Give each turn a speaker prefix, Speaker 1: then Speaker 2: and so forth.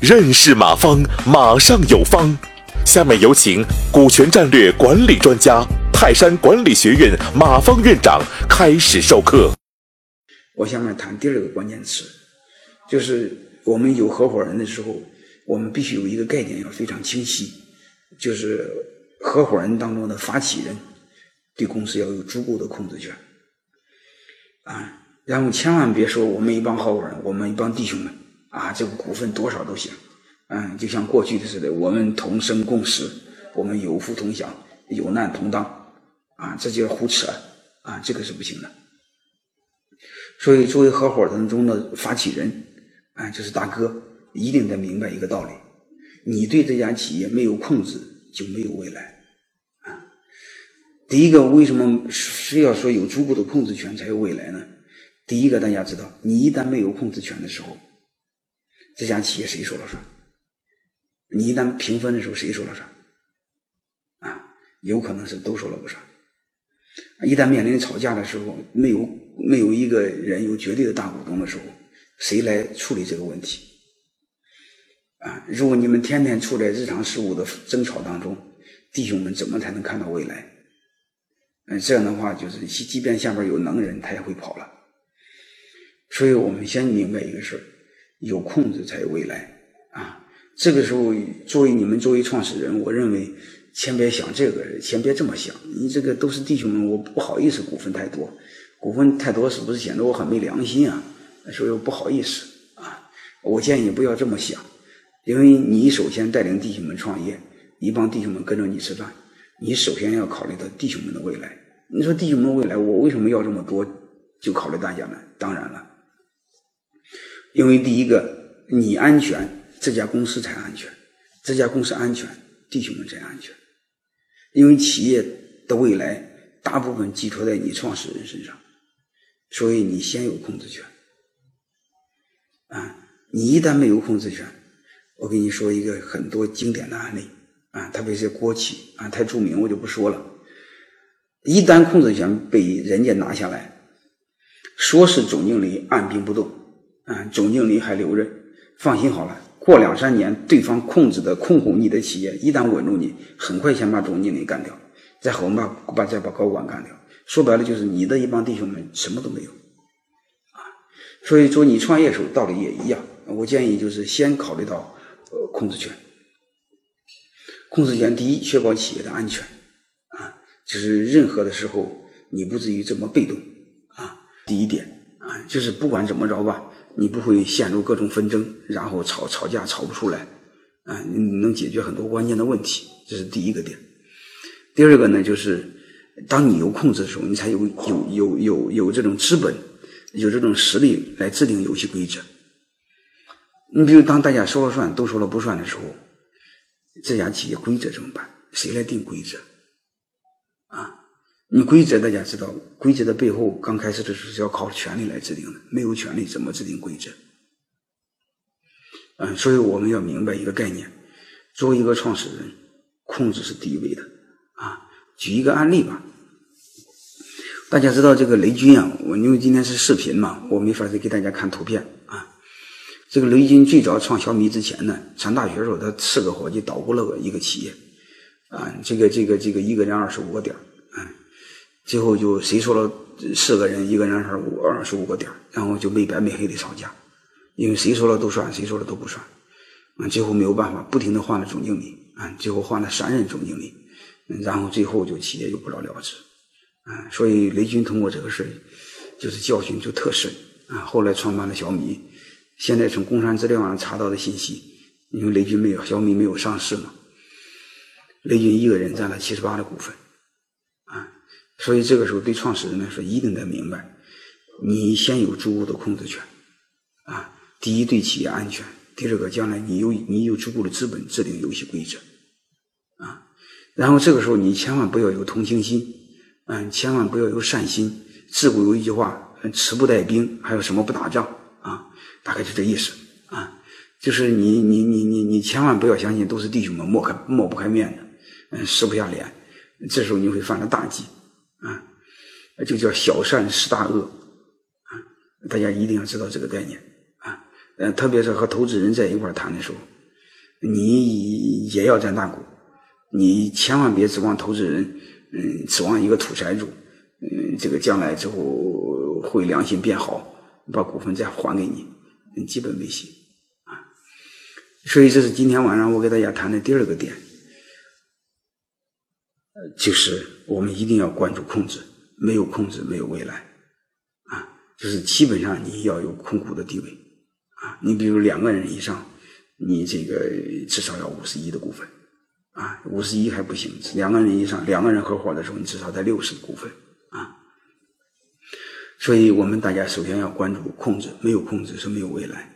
Speaker 1: 认识马方，马上有方。下面有请股权战略管理专家、泰山管理学院马方院长开始授课。
Speaker 2: 我下面谈第二个关键词，就是我们有合伙人的时候，我们必须有一个概念要非常清晰，就是合伙人当中的发起人对公司要有足够的控制权。啊，然后千万别说我们一帮合伙人，我们一帮弟兄们啊，这个股份多少都行，嗯，就像过去的似的，我们同生共死，我们有福同享，有难同当，啊，这就是胡扯，啊，这个是不行的。所以，作为合伙当中的发起人，啊，就是大哥，一定得明白一个道理：你对这家企业没有控制，就没有未来。啊第一个，为什么非要说有足够的控制权才有未来呢？第一个，大家知道，你一旦没有控制权的时候，这家企业谁说了算？你一旦平分的时候，谁说了算？啊，有可能是都说了不算。一旦面临吵架的时候，没有没有一个人有绝对的大股东的时候，谁来处理这个问题？啊，如果你们天天处在日常事务的争吵当中，弟兄们怎么才能看到未来？嗯，这样的话就是，即便下边有能人，他也会跑了。所以我们先明白一个事儿：有控制才有未来啊。这个时候，作为你们作为创始人，我认为先别想这个，先别这么想。你这个都是弟兄们，我不好意思股份太多，股份太多是不是显得我很没良心啊？所以我不好意思啊。我建议你不要这么想，因为你首先带领弟兄们创业，一帮弟兄们跟着你吃饭。你首先要考虑到弟兄们的未来。你说弟兄们未来，我为什么要这么多？就考虑大家呢？当然了，因为第一个，你安全，这家公司才安全；这家公司安全，弟兄们才安全。因为企业的未来大部分寄托在你创始人身上，所以你先有控制权。啊，你一旦没有控制权，我跟你说一个很多经典的案例。啊，特别是国企啊，太著名，我就不说了。一旦控制权被人家拿下来，说是总经理按兵不动，啊，总经理还留任。放心好了，过两三年，对方控制的控股你的企业一旦稳住你，很快先把总经理干掉，再后把把再把高管干掉。说白了就是你的一帮弟兄们什么都没有，啊，所以说你创业的时候道理也一样。我建议就是先考虑到呃控制权。控制权第一，确保企业的安全，啊，就是任何的时候你不至于这么被动，啊，第一点，啊，就是不管怎么着吧，你不会陷入各种纷争，然后吵吵架吵不出来，啊，你能解决很多关键的问题，这是第一个点。第二个呢，就是当你有控制的时候，你才有有有有有这种资本，有这种实力来制定游戏规则。你比如当大家说了算，都说了不算的时候。这家企业规则怎么办？谁来定规则？啊，你规则大家知道，规则的背后刚开始的时候是要靠权力来制定的，没有权力怎么制定规则？嗯，所以我们要明白一个概念：作为一个创始人，控制是第一位的。啊，举一个案例吧。大家知道这个雷军啊，我因为今天是视频嘛，我没法再给大家看图片啊。这个雷军最早创小米之前呢，上大学的时候，他四个伙计捣鼓了个一个企业，啊，这个这个这个一个人二十五个点啊，最后就谁说了四个人一个人二十五二十五个点然后就没白没黑的吵架，因为谁说了都算，谁说了都不算，啊，最后没有办法，不停的换了总经理，啊，最后换了三任总经理，然后最后就企业就不了了之，啊，所以雷军通过这个事就是教训就特深，啊，后来创办了小米。现在从工商资料上查到的信息，因为雷军没有小米没有上市嘛，雷军一个人占了七十八的股份，所以这个时候对创始人来说一定得明白，你先有足够的控制权，啊，第一对企业安全，第二个将来你有你有足够的资本制定游戏规则，啊，然后这个时候你千万不要有同情心，嗯，千万不要有善心。自古有一句话，持不带兵，还有什么不打仗啊？大概就这意思啊，就是你你你你你千万不要相信都是弟兄们抹开抹不开面的，嗯，撕不下脸，这时候你会犯了大忌，就叫小善失大恶啊。大家一定要知道这个概念啊。呃，特别是和投资人在一块谈的时候，你也要占大股，你千万别指望投资人，嗯，指望一个土财主，嗯，这个将来之后会良心变好，把股份再还给你，基本没戏啊。所以这是今天晚上我给大家谈的第二个点。就是我们一定要关注控制，没有控制没有未来，啊，就是基本上你要有控股的地位，啊，你比如两个人以上，你这个至少要五十一的股份，啊，五十一还不行，两个人以上，两个人合伙的时候，你至少得六十的股份，啊，所以我们大家首先要关注控制，没有控制是没有未来。